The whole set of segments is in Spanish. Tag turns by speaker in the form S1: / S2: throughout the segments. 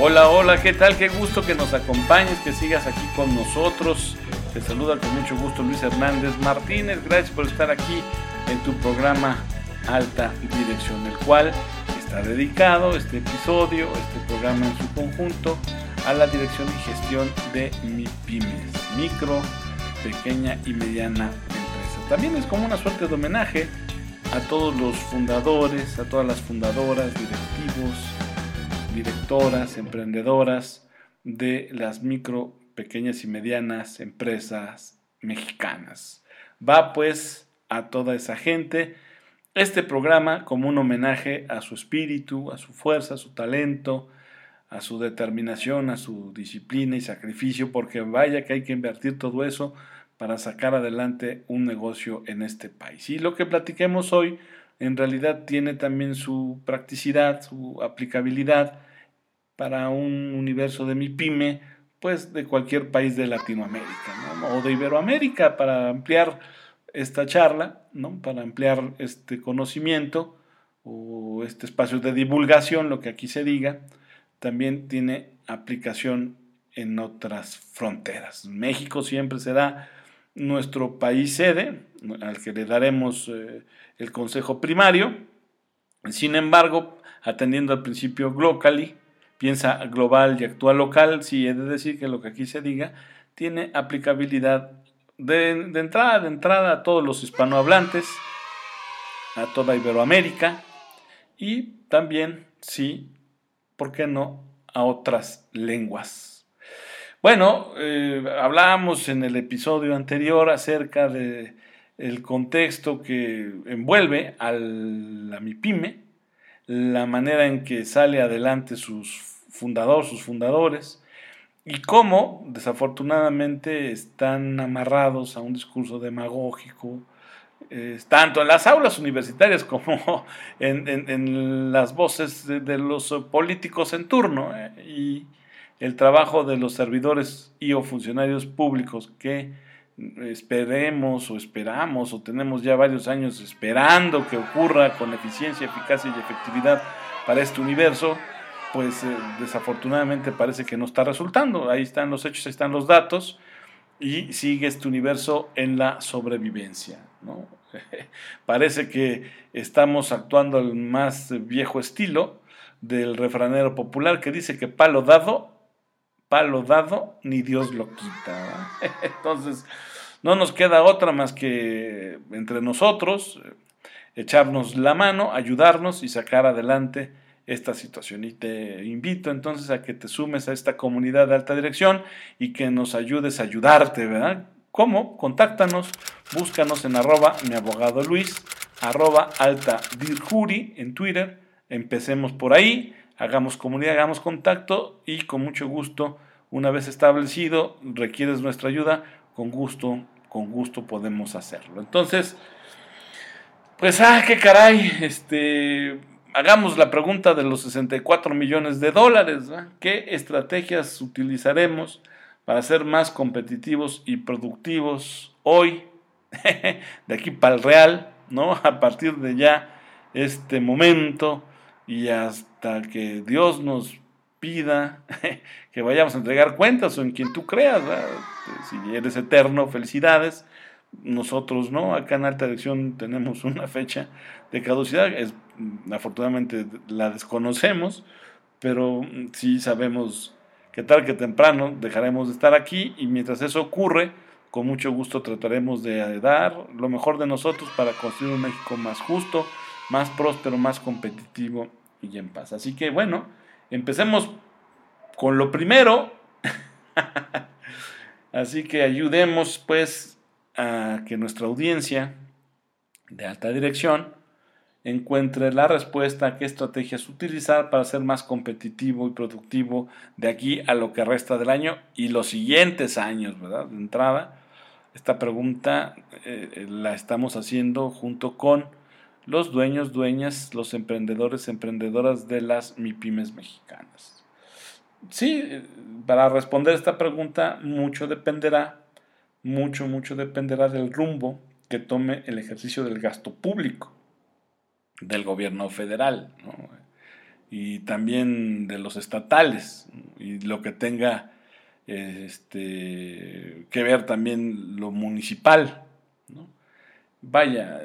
S1: Hola, hola, ¿qué tal? Qué gusto que nos acompañes, que sigas aquí con nosotros. Te saluda con mucho gusto Luis Hernández Martínez. Gracias por estar aquí en tu programa Alta Dirección, el cual está dedicado, este episodio, este programa en su conjunto, a la dirección y gestión de MIPIMES, micro, pequeña y mediana empresa. También es como una suerte de homenaje a todos los fundadores, a todas las fundadoras, directivos, directoras, emprendedoras de las micro, pequeñas y medianas empresas mexicanas. Va pues a toda esa gente este programa como un homenaje a su espíritu, a su fuerza, a su talento, a su determinación, a su disciplina y sacrificio, porque vaya que hay que invertir todo eso para sacar adelante un negocio en este país. Y lo que platiquemos hoy en realidad tiene también su practicidad, su aplicabilidad para un universo de mi pyme, pues de cualquier país de Latinoamérica o de Iberoamérica para ampliar esta charla, ¿no? para ampliar este conocimiento o este espacio de divulgación, lo que aquí se diga, también tiene aplicación en otras fronteras. México siempre será nuestro país sede, al que le daremos eh, el consejo primario. Sin embargo, atendiendo al principio globally, piensa global y actúa local, sí he de decir que lo que aquí se diga tiene aplicabilidad de, entrada, de entrada a todos los hispanohablantes, a toda Iberoamérica y también, sí, ¿por qué no?, a otras lenguas bueno, eh, hablábamos en el episodio anterior acerca de contexto que envuelve a la MIPYME, la manera en que sale adelante sus fundadores, sus fundadores, y cómo desafortunadamente están amarrados a un discurso demagógico, eh, tanto en las aulas universitarias como en, las voces de, los políticos en turno. Eh, y, el trabajo de los servidores y o funcionarios públicos que esperemos o esperamos o tenemos ya varios años esperando que ocurra con eficiencia, eficacia y efectividad para este universo, pues eh, desafortunadamente parece que no está resultando. Ahí están los hechos, ahí están los datos y sigue este universo en la sobrevivencia. parece que estamos actuando al más viejo estilo del refranero popular que dice que palo dado palo dado, ni Dios lo quita. Entonces, no nos queda otra más que entre nosotros eh, echarnos la mano, ayudarnos y sacar adelante esta situación. Y te invito entonces a que te sumes a esta comunidad de alta dirección y que nos ayudes a ayudarte, ¿verdad? ¿Cómo? Contáctanos, búscanos en arroba mi abogado Luis, arroba alta dirjuri en Twitter, empecemos por ahí hagamos comunidad, hagamos contacto y con mucho gusto, una vez establecido, requieres nuestra ayuda, con gusto, con gusto podemos hacerlo. Entonces, pues, ah, qué caray, este, hagamos la pregunta de los 64 millones de dólares, ¿qué estrategias utilizaremos para ser más competitivos y productivos hoy, de aquí para el real, ¿no? A partir de ya este momento y hasta que Dios nos pida que vayamos a entregar cuentas o en quien tú creas. Si eres eterno, felicidades. Nosotros no, acá en Alta Dirección tenemos una fecha de caducidad, es, afortunadamente la desconocemos, pero sí sabemos que tal que temprano dejaremos de estar aquí y mientras eso ocurre, con mucho gusto trataremos de dar lo mejor de nosotros para construir un México más justo, más próspero, más competitivo y en paz. Así que bueno, empecemos con lo primero. Así que ayudemos pues a que nuestra audiencia de alta dirección encuentre la respuesta a qué estrategias utilizar para ser más competitivo y productivo de aquí a lo que resta del año y los siguientes años, ¿verdad? De entrada, esta pregunta eh, la estamos haciendo junto con los dueños, dueñas, los emprendedores, emprendedoras de las MIPIMES mexicanas. Sí, para responder esta pregunta mucho dependerá, mucho, mucho dependerá del rumbo que tome el ejercicio del gasto público del gobierno federal. y también de los estatales y lo que tenga este, que ver también lo municipal. Vaya,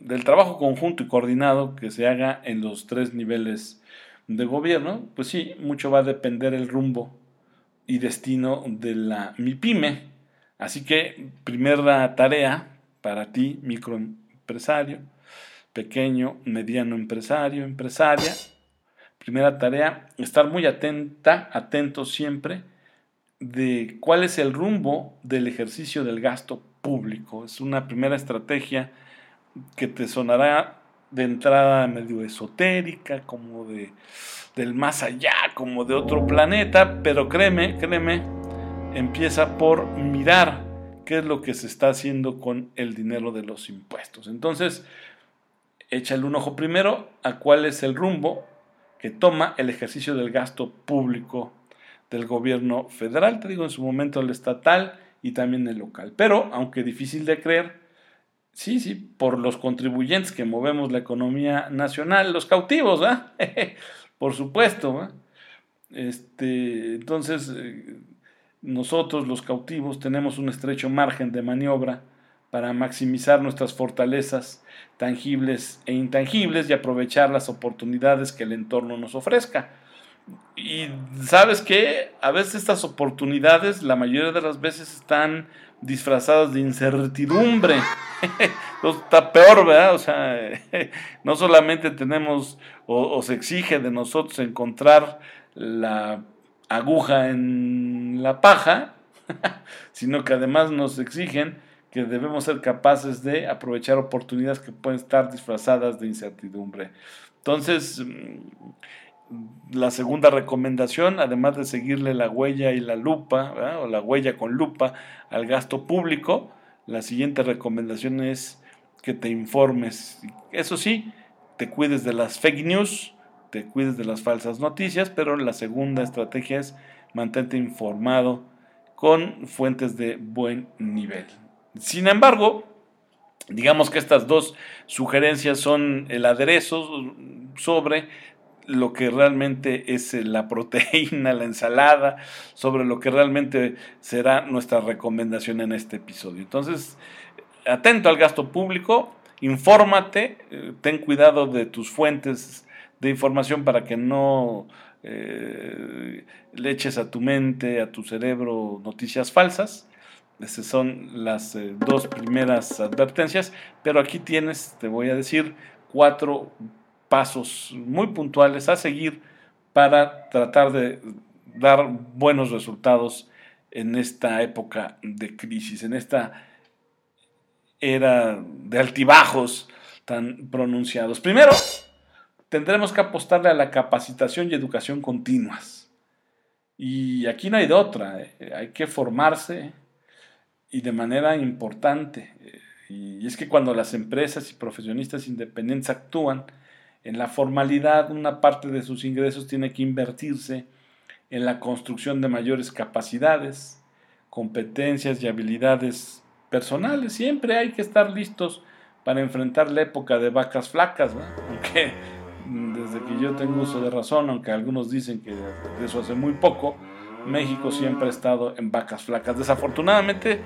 S1: del trabajo conjunto y coordinado que se haga en los tres niveles de gobierno, pues sí, mucho va a depender el rumbo y destino de la MIPYME. Así que, primera tarea para ti, microempresario, pequeño, mediano empresario, empresaria. Primera tarea, estar muy atenta, atento siempre de cuál es el rumbo del ejercicio del gasto público. Es una primera estrategia que te sonará de entrada medio esotérica, como de del más allá, como de otro planeta, pero créeme, créeme, empieza por mirar qué es lo que se está haciendo con el dinero de los impuestos. Entonces, échale un ojo primero a cuál es el rumbo que toma el ejercicio del gasto público del gobierno federal, te digo en su momento el estatal y también el local. Pero, aunque difícil de creer, sí, sí, por los contribuyentes que movemos la economía nacional, los cautivos, ¿ah? por supuesto. Este, entonces, eh, nosotros los cautivos tenemos un estrecho margen de maniobra para maximizar nuestras fortalezas tangibles e intangibles y aprovechar las oportunidades que el entorno nos ofrezca. Y sabes que a veces estas oportunidades, la mayoría de las veces, están disfrazadas de incertidumbre. está peor, ¿verdad? O sea, no solamente tenemos o, se exige de nosotros encontrar la aguja en la paja, sino que además nos exigen que debemos ser capaces de aprovechar oportunidades que pueden estar disfrazadas de incertidumbre. Entonces, la segunda recomendación, además de seguirle la huella y la lupa, o la huella con lupa al gasto público, la siguiente recomendación es que te informes. Eso sí, te cuides de las fake news, te cuides de las falsas noticias, pero la segunda estrategia es mantente informado con fuentes de buen nivel. Sin embargo, digamos que estas dos sugerencias son el aderezo sobre lo que realmente es eh, la proteína, la ensalada, sobre lo que realmente será nuestra recomendación en este episodio. Entonces, atento al gasto público, infórmate, eh, ten cuidado de tus fuentes de información para que no eh, le eches a tu mente, a tu cerebro noticias falsas. Esas son las dos primeras advertencias, pero aquí tienes, te voy a decir, cuatro pasos muy puntuales a seguir para tratar de dar buenos resultados en esta época de crisis, en esta era de altibajos tan pronunciados. Primero, tendremos que apostarle a la capacitación y educación continuas. Y aquí no hay de otra, ¿eh? hay que formarse y de manera importante. Y es que cuando las empresas y profesionistas independientes actúan, en la formalidad, una parte de sus ingresos tiene que invertirse en la construcción de mayores capacidades, competencias y habilidades personales. Siempre hay que estar listos para enfrentar la época de vacas flacas, aunque desde que yo tengo uso de razón, aunque algunos dicen que eso hace muy poco, México siempre ha estado en vacas flacas. Desafortunadamente,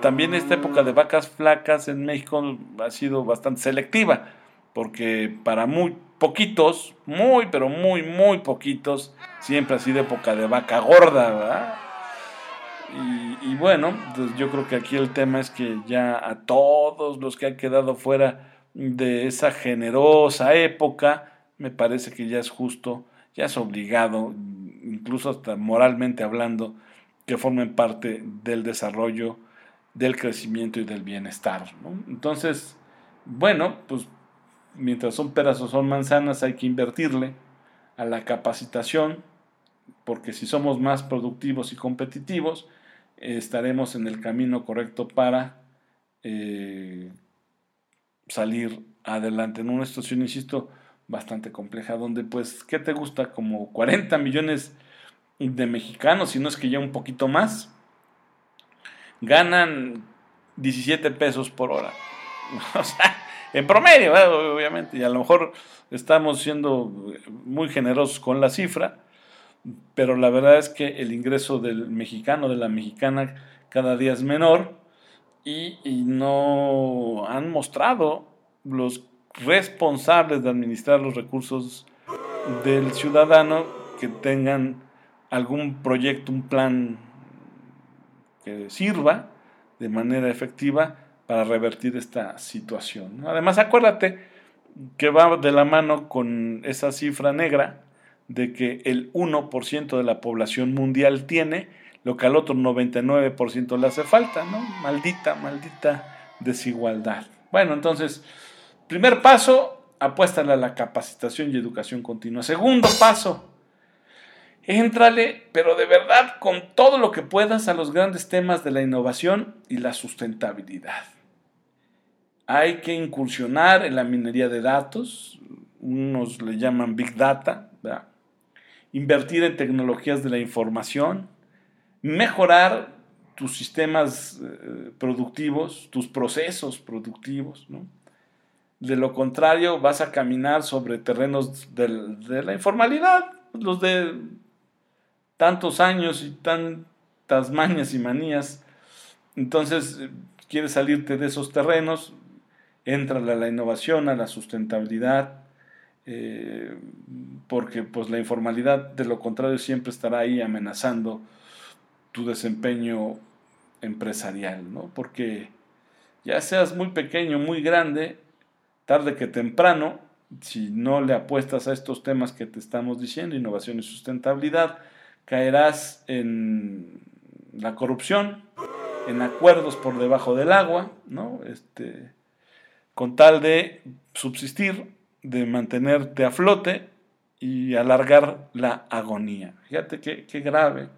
S1: también esta época de vacas flacas en México ha sido bastante selectiva porque para muy poquitos, muy, pero muy, muy poquitos, siempre ha sido época de vaca gorda, ¿verdad? Y, bueno, pues yo creo que aquí el tema es que ya a todos los que han quedado fuera de esa generosa época, me parece que ya es justo, ya es obligado, incluso hasta moralmente hablando, que formen parte del desarrollo, del crecimiento y del bienestar. Entonces, bueno, pues mientras son peras o son manzanas, hay que invertirle a la capacitación, porque si somos más productivos y competitivos, estaremos en el camino correcto para eh, salir adelante en una situación, insisto, bastante compleja, donde pues, ¿qué te gusta? Como 40 millones de mexicanos, si no es que ya un poquito más, ganan 17 pesos por hora. O sea, En promedio, obviamente, y a lo mejor estamos siendo muy generosos con la cifra, pero la verdad es que el ingreso del mexicano, de la mexicana, cada día es menor y, no han mostrado los responsables de administrar los recursos del ciudadano que tengan algún proyecto, un plan que sirva de manera efectiva para revertir esta situación. Además, acuérdate que va de la mano con esa cifra negra de que el 1% de la población mundial tiene lo que al otro 99% le hace falta, ¿no? Maldita, maldita desigualdad. Bueno, entonces, primer paso, apuéstale a la capacitación y educación continua. Segundo paso, éntrale, pero de verdad, con todo lo que puedas a los grandes temas de la innovación y la sustentabilidad. Hay que incursionar en la minería de datos, unos le llaman Big Data, invertir en tecnologías de la información, mejorar tus sistemas eh, productivos, tus procesos productivos. De lo contrario, vas a caminar sobre terrenos de la informalidad, los de tantos años y tantas mañas y manías. Entonces, eh, quieres salirte de esos terrenos, entra a la innovación, a la sustentabilidad, eh, porque pues la informalidad de lo contrario siempre estará ahí amenazando tu desempeño empresarial, ¿no? Porque ya seas muy pequeño, muy grande, tarde que temprano, si no le apuestas a estos temas que te estamos diciendo, innovación y sustentabilidad, caerás en la corrupción, en acuerdos por debajo del agua, ¿no? Este, con tal de subsistir, de mantenerte a flote y alargar la agonía. Fíjate qué, qué grave,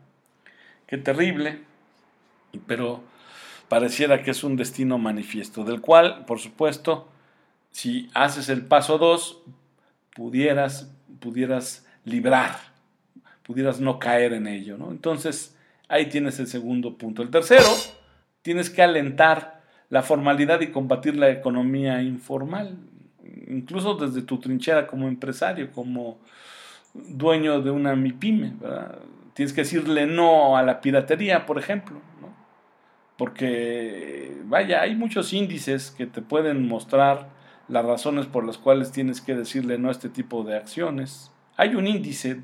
S1: qué terrible, pero pareciera que es un destino manifiesto, del cual, por supuesto, si haces el paso 2, pudieras, pudieras librar, pudieras no caer en ello. Entonces, ahí tienes el segundo punto. El tercero, tienes que alentar la formalidad y combatir la economía informal, incluso desde tu trinchera como empresario, como dueño de una MIPYME. Tienes que decirle no a la piratería, por ejemplo, porque, vaya, hay muchos índices que te pueden mostrar las razones por las cuales tienes que decirle no a este tipo de acciones. Hay un índice,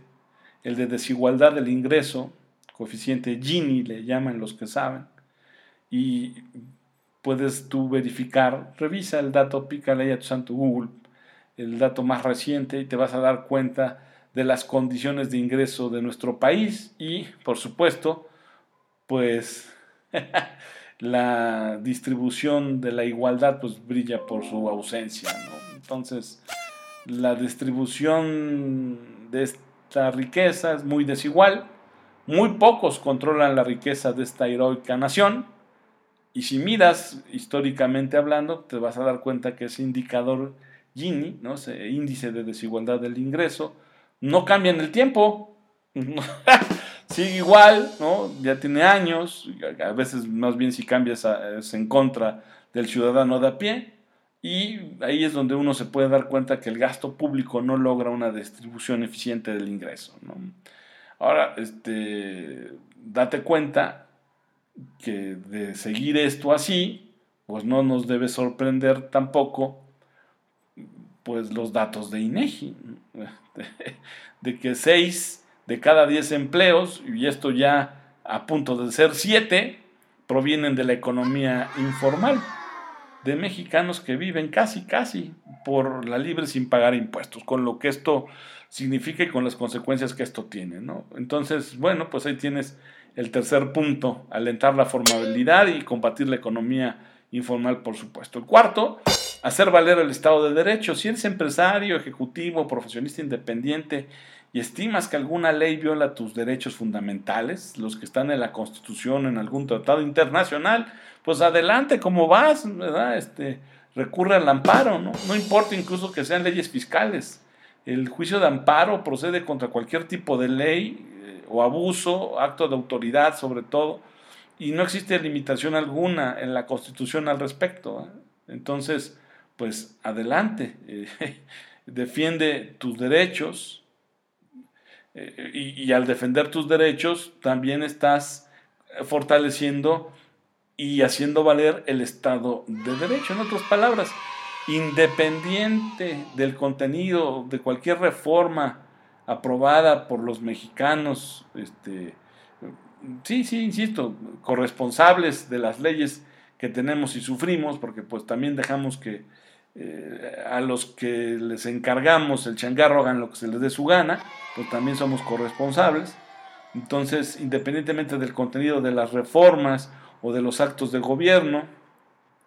S1: el de desigualdad del ingreso, coeficiente Gini, le llaman los que saben, y puedes tú verificar, revisa el dato, pícale tu santo Google, el dato más reciente y te vas a dar cuenta de las condiciones de ingreso de nuestro país y, por supuesto, pues la distribución de la igualdad pues brilla por su ausencia, Entonces, la distribución de esta riqueza es muy desigual, muy pocos controlan la riqueza de esta heroica nación, y si miras históricamente hablando, te vas a dar cuenta que ese indicador Gini, ¿no? ese índice de desigualdad del ingreso, no cambia en el tiempo. Sigue igual, ¿no? ya tiene años, a veces más bien si cambias es en contra del ciudadano de a pie, y ahí es donde uno se puede dar cuenta que el gasto público no logra una distribución eficiente del ingreso. ¿no? Ahora, este, date cuenta que de seguir esto así, pues no nos debe sorprender tampoco pues los datos de INEGI, de, que 6 de cada 10 empleos, y esto ya a punto de ser 7, provienen de la economía informal, de mexicanos que viven casi, casi por la libre sin pagar impuestos, con lo que esto significa y con las consecuencias que esto tiene, ¿no? Entonces, bueno, pues ahí tienes el tercer punto, alentar la formalidad y combatir la economía informal, por supuesto. El cuarto, hacer valer el Estado de Derecho. Si eres empresario, ejecutivo, profesionista independiente y estimas que alguna ley viola tus derechos fundamentales, los que están en la Constitución, en algún tratado internacional, pues adelante, como vas, ¿verdad? Este, recurre al amparo, ¿no? No importa incluso que sean leyes fiscales. El juicio de amparo procede contra cualquier tipo de ley o abuso, acto de autoridad sobre todo, y no existe limitación alguna en la Constitución al respecto. ¿eh? Entonces, pues adelante, defiende tus derechos y, y al defender tus derechos también estás fortaleciendo y haciendo valer el Estado de Derecho. En otras palabras, independiente del contenido de cualquier reforma aprobada por los mexicanos, este, sí, sí, insisto, corresponsables de las leyes que tenemos y sufrimos, porque pues también dejamos que eh, a los que les encargamos el changarro hagan lo que se les dé su gana, pues también somos corresponsables. Entonces, independientemente del contenido de las reformas o de los actos de gobierno,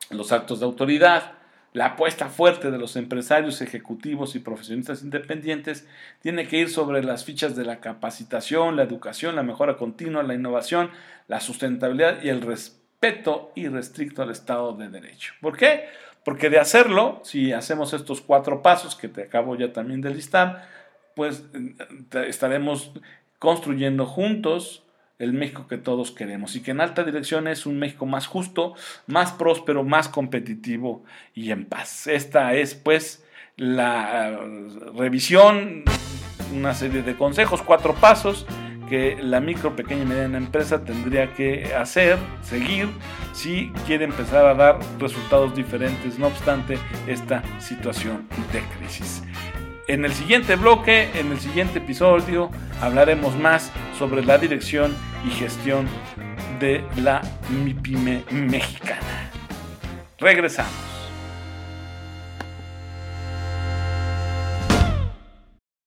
S1: los actos de autoridad, la apuesta fuerte de los empresarios, ejecutivos y profesionistas independientes tiene que ir sobre las fichas de la capacitación, la educación, la mejora continua, la innovación, la sustentabilidad y el respeto irrestricto al Estado de Derecho. ¿Por qué? Porque de hacerlo, si hacemos estos cuatro pasos que te acabo ya también de listar, pues eh, estaremos construyendo juntos el México que todos queremos y que en alta dirección es un México más justo, más próspero, más competitivo y en paz. Esta es pues la eh, revisión, una serie de consejos, cuatro pasos que la micro, pequeña y mediana empresa tendría que hacer, seguir, si quiere empezar a dar resultados diferentes, no obstante esta situación de crisis. En el siguiente bloque, en el siguiente episodio, hablaremos más sobre la dirección y gestión de la MIPYME mexicana. Regresamos.